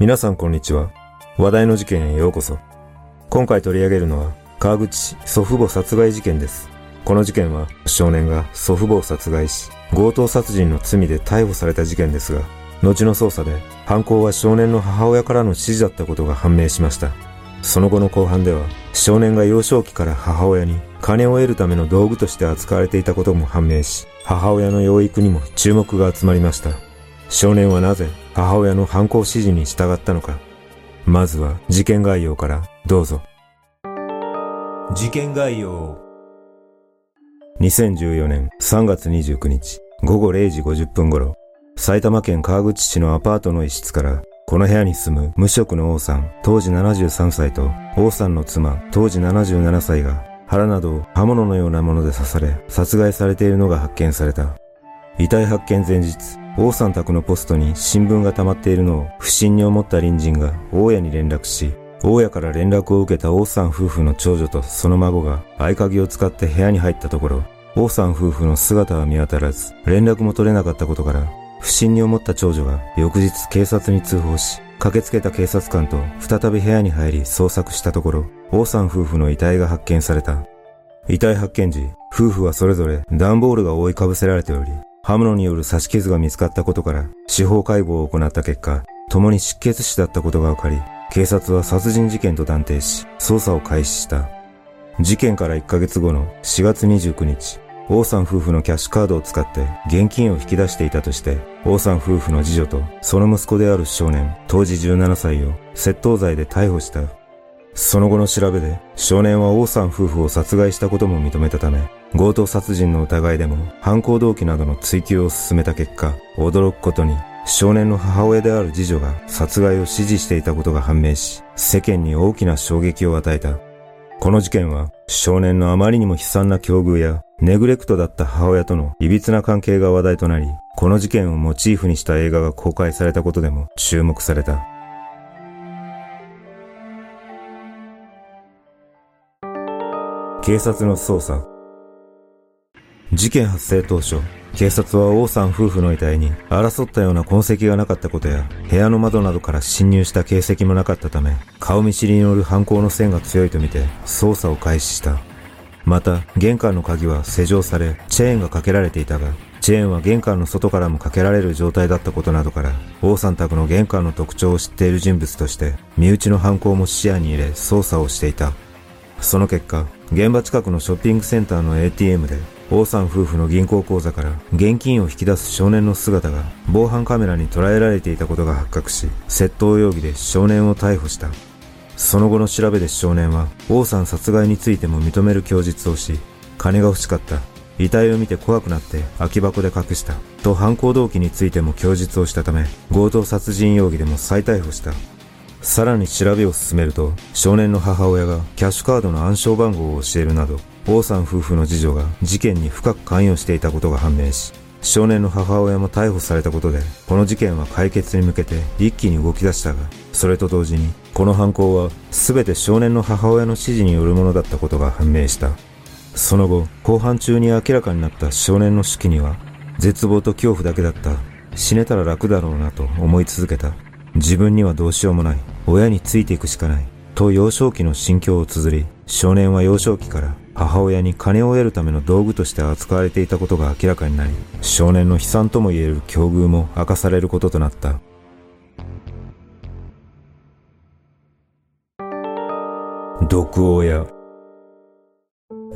皆さんこんにちは。話題の事件へようこそ。今回取り上げるのは、川口祖父母殺害事件です。この事件は、少年が祖父母を殺害し、強盗殺人の罪で逮捕された事件ですが、後の捜査で、犯行は少年の母親からの指示だったことが判明しました。その後の後半では、少年が幼少期から母親に金を得るための道具として扱われていたことも判明し、母親の養育にも注目が集まりました。少年はなぜ母親の犯行指示に従ったのか。まずは事件概要からどうぞ。事件概要。2014年3月29日午後0時50分頃、埼玉県川口市のアパートの一室から、この部屋に住む無職の王さん、当時73歳と、王さんの妻、当時77歳が、腹などを刃物のようなもので刺され、殺害されているのが発見された。遺体発見前日、王さん宅のポストに新聞が溜まっているのを不審に思った隣人が大家に連絡し、大家から連絡を受けた王さん夫婦の長女とその孫が合鍵を使って部屋に入ったところ、王さん夫婦の姿は見当たらず、連絡も取れなかったことから、不審に思った長女が翌日警察に通報し、駆けつけた警察官と再び部屋に入り捜索したところ、王さん夫婦の遺体が発見された。遺体発見時、夫婦はそれぞれ段ボールが覆いかぶせられており、刃物による刺し傷が見つかったことから、司法解剖を行った結果、共に失血死だったことが分かり、警察は殺人事件と断定し、捜査を開始した。事件から1ヶ月後の4月29日、王さん夫婦のキャッシュカードを使って現金を引き出していたとして、王さん夫婦の次女とその息子である少年、当時17歳を窃盗罪で逮捕した。その後の調べで、少年は王さん夫婦を殺害したことも認めたため、強盗殺人の疑いでも犯行動機などの追及を進めた結果、驚くことに少年の母親である次女が殺害を指示していたことが判明し、世間に大きな衝撃を与えた。この事件は少年のあまりにも悲惨な境遇やネグレクトだった母親との歪な関係が話題となり、この事件をモチーフにした映画が公開されたことでも注目された。警察の捜査。事件発生当初、警察は王さん夫婦の遺体に争ったような痕跡がなかったことや、部屋の窓などから侵入した形跡もなかったため、顔見知りによる犯行の線が強いとみて、捜査を開始した。また、玄関の鍵は施錠され、チェーンがかけられていたが、チェーンは玄関の外からもかけられる状態だったことなどから、王さん宅の玄関の特徴を知っている人物として、身内の犯行も視野に入れ捜査をしていた。その結果、現場近くのショッピングセンターの ATM で、王さん夫婦の銀行口座から現金を引き出す少年の姿が防犯カメラに捉えられていたことが発覚し、窃盗容疑で少年を逮捕した。その後の調べで少年は、王さん殺害についても認める供述をし、金が欲しかった。遺体を見て怖くなって空き箱で隠した。と犯行動機についても供述をしたため、強盗殺人容疑でも再逮捕した。さらに調べを進めると、少年の母親がキャッシュカードの暗証番号を教えるなど、王さん夫婦の次女が事件に深く関与していたことが判明し、少年の母親も逮捕されたことで、この事件は解決に向けて一気に動き出したが、それと同時に、この犯行は全て少年の母親の指示によるものだったことが判明した。その後、後半中に明らかになった少年の手記には、絶望と恐怖だけだった。死ねたら楽だろうなと思い続けた。自分にはどうしようもない。親についていくしかない。と幼少期の心境を綴り、少年は幼少期から母親に金を得るための道具として扱われていたことが明らかになり、少年の悲惨とも言える境遇も明かされることとなった。毒親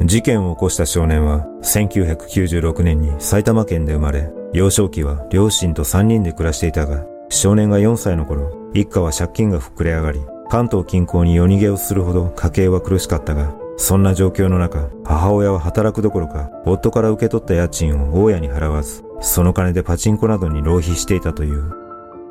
事件を起こした少年は1996年に埼玉県で生まれ、幼少期は両親と3人で暮らしていたが、少年が4歳の頃、一家は借金が膨れ上がり、関東近郊に夜逃げをするほど家計は苦しかったが、そんな状況の中、母親は働くどころか、夫から受け取った家賃を大家に払わず、その金でパチンコなどに浪費していたという。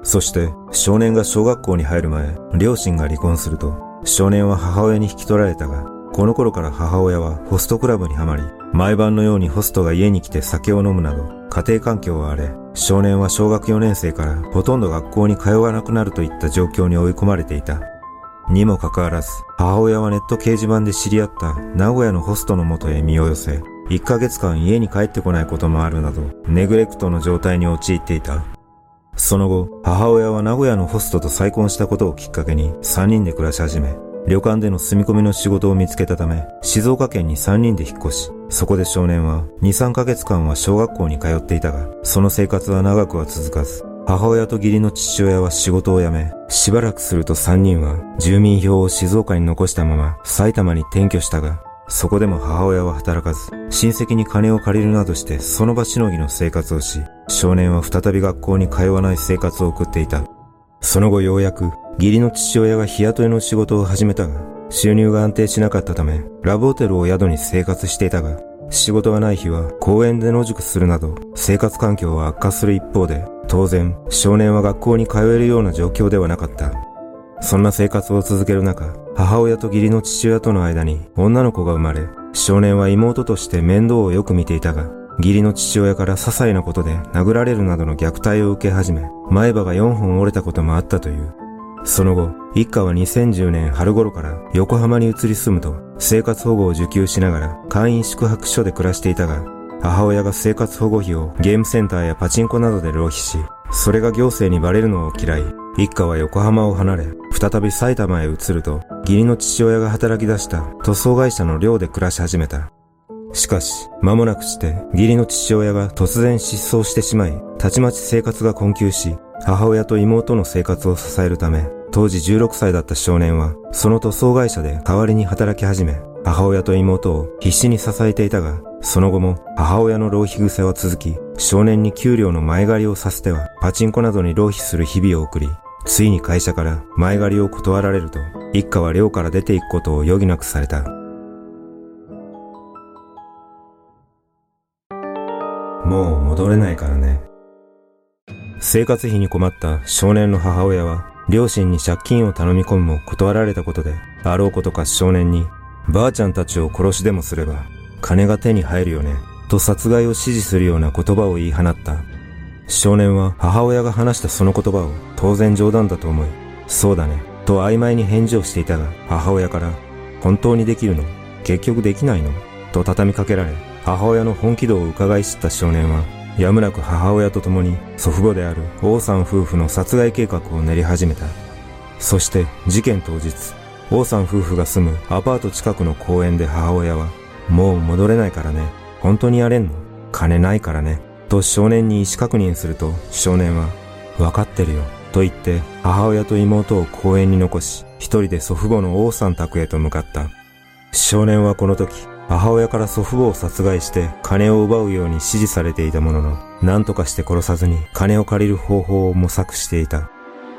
そして、少年が小学校に入る前、両親が離婚すると、少年は母親に引き取られたが、この頃から母親はホストクラブにはまり、毎晩のようにホストが家に来て酒を飲むなど、家庭環境は荒れ、少年は小学4年生からほとんど学校に通わなくなるといった状況に追い込まれていた。にもかかわらず、母親はネット掲示板で知り合った名古屋のホストの元へ身を寄せ、1ヶ月間家に帰ってこないこともあるなど、ネグレクトの状態に陥っていた。その後、母親は名古屋のホストと再婚したことをきっかけに3人で暮らし始め、旅館での住み込みの仕事を見つけたため、静岡県に3人で引っ越し、そこで少年は2、3ヶ月間は小学校に通っていたが、その生活は長くは続かず、母親と義理の父親は仕事を辞め、しばらくすると3人は住民票を静岡に残したまま埼玉に転居したが、そこでも母親は働かず、親戚に金を借りるなどしてその場しのぎの生活をし、少年は再び学校に通わない生活を送っていた。その後ようやく、義理の父親が日雇いの仕事を始めたが、収入が安定しなかったため、ラブホテルを宿に生活していたが、仕事がない日は公園で野宿するなど、生活環境は悪化する一方で、当然、少年は学校に通えるような状況ではなかった。そんな生活を続ける中、母親と義理の父親との間に女の子が生まれ、少年は妹として面倒をよく見ていたが、義理の父親から些細なことで殴られるなどの虐待を受け始め、前歯が4本折れたこともあったという。その後、一家は2010年春頃から横浜に移り住むと生活保護を受給しながら会員宿泊所で暮らしていたが、母親が生活保護費をゲームセンターやパチンコなどで浪費し、それが行政にバレるのを嫌い、一家は横浜を離れ、再び埼玉へ移ると、義理の父親が働き出した塗装会社の寮で暮らし始めた。しかし、間もなくして義理の父親が突然失踪してしまい、たちまち生活が困窮し、母親と妹の生活を支えるため、当時16歳だった少年は、その塗装会社で代わりに働き始め、母親と妹を必死に支えていたが、その後も母親の浪費癖は続き、少年に給料の前借りをさせては、パチンコなどに浪費する日々を送り、ついに会社から前借りを断られると、一家は寮から出て行くことを余儀なくされた。もう戻れないからね。生活費に困った少年の母親は、両親に借金を頼み込むも断られたことで、あろうことか少年に、ばあちゃんたちを殺しでもすれば、金が手に入るよね、と殺害を指示するような言葉を言い放った。少年は母親が話したその言葉を当然冗談だと思い、そうだね、と曖昧に返事をしていたが、母親から、本当にできるの？結局できないの？と畳みかけられ、母親の本気度を伺い知った少年は、やむなく母親と共に祖父母である王さん夫婦の殺害計画を練り始めた。そして事件当日、王さん夫婦が住むアパート近くの公園で母親は、もう戻れないからね。本当にやれんの？金ないからね。と少年に意思確認すると少年は、わかってるよ。と言って母親と妹を公園に残し、一人で祖父母の王さん宅へと向かった。少年はこの時、母親から祖父母を殺害して金を奪うように指示されていたものの、何とかして殺さずに金を借りる方法を模索していた。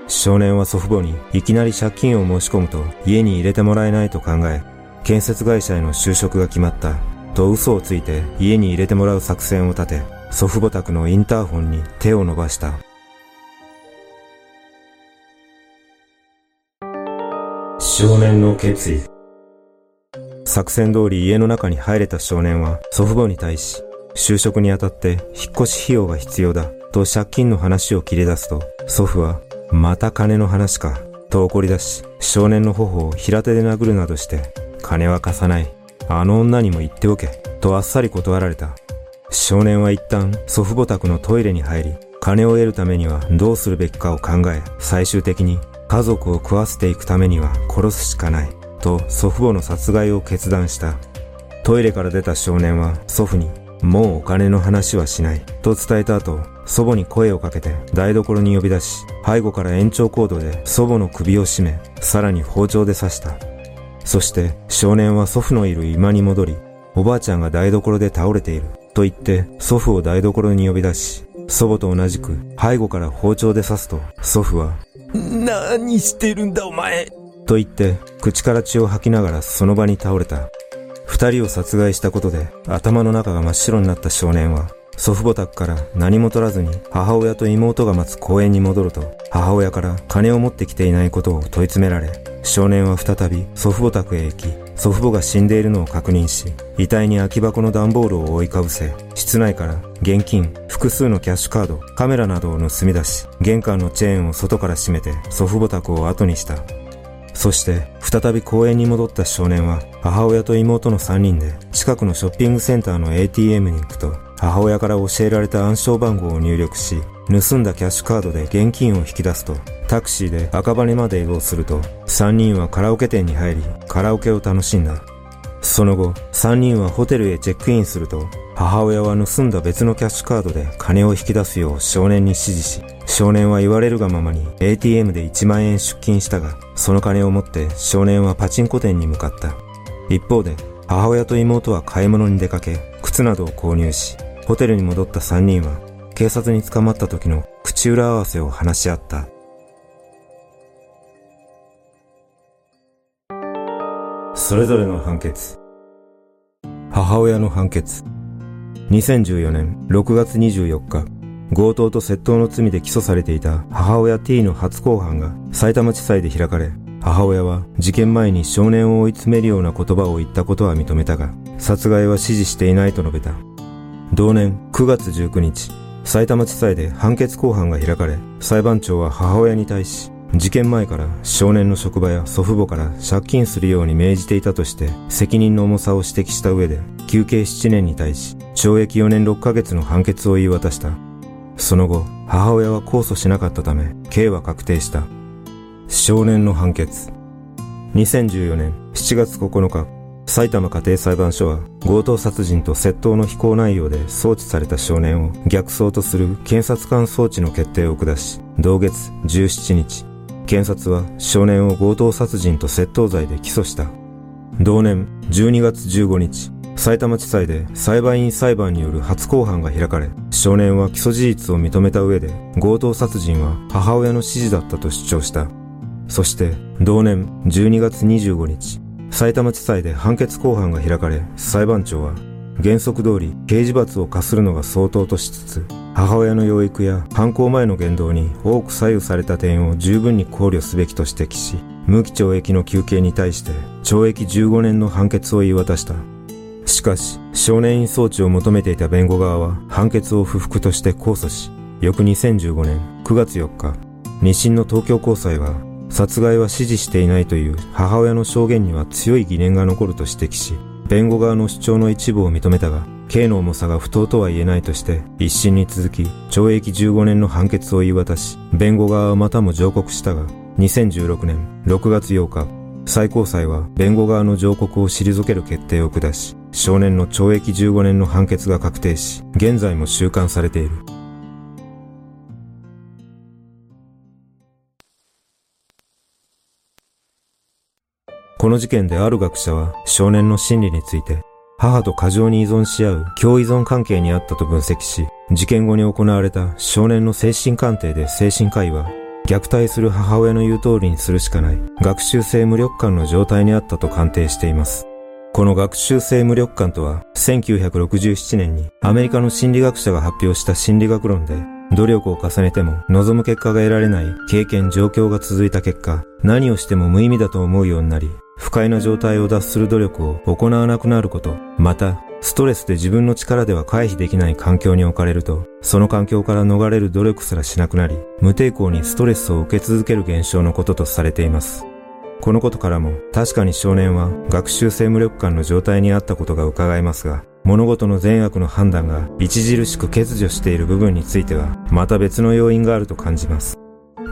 少年は祖父母にいきなり借金を申し込むと家に入れてもらえないと考え、建設会社への就職が決まったと嘘をついて家に入れてもらう作戦を立て、祖父母宅のインターホンに手を伸ばした。少年の決意。作戦通り家の中に入れた少年は祖父母に対し、就職にあたって引っ越し費用が必要だと借金の話を切り出すと、祖父は、また金の話か、と怒り出し、少年の頬を平手で殴るなどして、金は貸さない。あの女にも言っておけ、とあっさり断られた。少年は一旦祖父母宅のトイレに入り、金を得るためにはどうするべきかを考え、最終的に家族を食わせていくためには殺すしかない、と祖父母の殺害を決断した。トイレから出た少年は祖父に、もうお金の話はしない、と伝えた後、祖母に声をかけて台所に呼び出し、背後から延長コードで祖母の首を絞め、さらに包丁で刺した。そして少年は祖父のいる居間に戻り、おばあちゃんが台所で倒れている。と言って祖父を台所に呼び出し、祖母と同じく背後から包丁で刺すと祖父は、何してるんだお前と言って口から血を吐きながらその場に倒れた。二人を殺害したことで頭の中が真っ白になった少年は祖父母宅から何も取らずに母親と妹が待つ公園に戻ると母親から金を持ってきていないことを問い詰められ少年は再び祖父母宅へ行き祖父母が死んでいるのを確認し遺体に空き箱の段ボールを覆いかぶせ室内から現金複数のキャッシュカードカメラなどを盗み出し玄関のチェーンを外から閉めて祖父母宅を後にした。そして再び公園に戻った少年は母親と妹の3人で近くのショッピングセンターの ATM に行くと母親から教えられた暗証番号を入力し、盗んだキャッシュカードで現金を引き出すと、タクシーで赤羽まで移動すると、3人はカラオケ店に入り、カラオケを楽しんだ。その後、3人はホテルへチェックインすると、母親は盗んだ別のキャッシュカードで金を引き出すよう少年に指示し、少年は言われるがままに ATM で1万円出金したが、その金を持って少年はパチンコ店に向かった。一方で、母親と妹は買い物に出かけ、靴などを購入し、ホテルに戻った3人は、警察に捕まった時の口裏合わせを話し合った。それぞれの判決。母親の判決。2014年6月24日、強盗と窃盗の罪で起訴されていた母親 T の初公判が埼玉地裁で開かれ、母親は事件前に少年を追い詰めるような言葉を言ったことは認めたが、殺害は指示していないと述べた。同年9月19日、埼玉地裁で判決公判が開かれ、裁判長は母親に対し、事件前から少年の職場や祖父母から借金するように命じていたとして責任の重さを指摘した上で休刑7年に対し懲役4年6ヶ月の判決を言い渡した。その後、母親は控訴しなかったため刑は確定した。少年の判決。2014年7月9日、埼玉家庭裁判所は強盗殺人と窃盗の非行内容で送致された少年を逆送とする検察官送致の決定を下し、同月17日、検察は少年を強盗殺人と窃盗罪で起訴した。同年12月15日、埼玉地裁で裁判員裁判による初公判が開かれ、少年は起訴事実を認めた上で、強盗殺人は母親の指示だったと主張した。そして、同年12月25日、埼玉地裁で判決公判が開かれ、裁判長は、原則通り刑事罰を課するのが相当としつつ、母親の養育や犯行前の言動に多く左右された点を十分に考慮すべきと指摘し、無期懲役の求刑に対して懲役15年の判決を言い渡した。しかし、少年院送致を求めていた弁護側は判決を不服として控訴し、翌2015年9月4日、二審の東京高裁は殺害は指示していないという母親の証言には強い疑念が残ると指摘し、弁護側の主張の一部を認めたが、刑の重さが不当とは言えないとして、一審に続き、懲役15年の判決を言い渡し、弁護側はまたも上告したが、2016年6月8日、最高裁は弁護側の上告を退ける決定を下し、少年の懲役15年の判決が確定し、現在も収監されている。この事件である学者は少年の心理について母と過剰に依存し合う共依存関係にあったと分析し、事件後に行われた少年の精神鑑定で精神科医は、虐待する母親の言う通りにするしかない学習性無力感の状態にあったと鑑定しています。この学習性無力感とは、1967年にアメリカの心理学者が発表した心理学論で、努力を重ねても望む結果が得られない経験状況が続いた結果、何をしても無意味だと思うようになり、不快な状態を脱する努力を行わなくなること、また、ストレスで自分の力では回避できない環境に置かれると、その環境から逃れる努力すらしなくなり、無抵抗にストレスを受け続ける現象のこととされています。このことからも、確かに少年は学習性無力感の状態にあったことが伺えますが、物事の善悪の判断が著しく欠如している部分については、また別の要因があると感じます。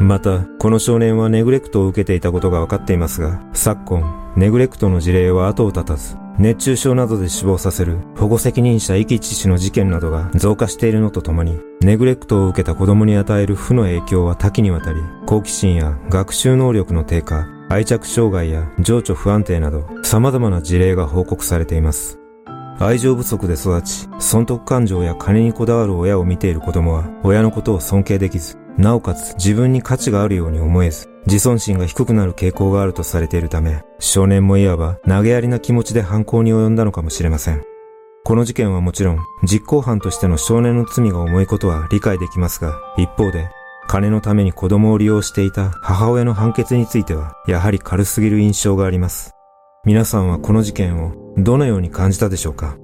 また、この少年はネグレクトを受けていたことが分かっていますが、昨今、ネグレクトの事例は後を絶たず、熱中症などで死亡させる保護責任者遺棄致死の事件などが増加しているのとともに、ネグレクトを受けた子供に与える負の影響は多岐にわたり、好奇心や学習能力の低下、愛着障害や情緒不安定など、様々な事例が報告されています。愛情不足で育ち、損得感情や金にこだわる親を見ている子供は、親のことを尊敬できず、なおかつ自分に価値があるように思えず、自尊心が低くなる傾向があるとされているため、少年もいわば投げやりな気持ちで犯行に及んだのかもしれません。この事件はもちろん、実行犯としての少年の罪が重いことは理解できますが、一方で、金のために子供を利用していた母親の判決については、やはり軽すぎる印象があります。皆さんはこの事件をどのように感じたでしょうか？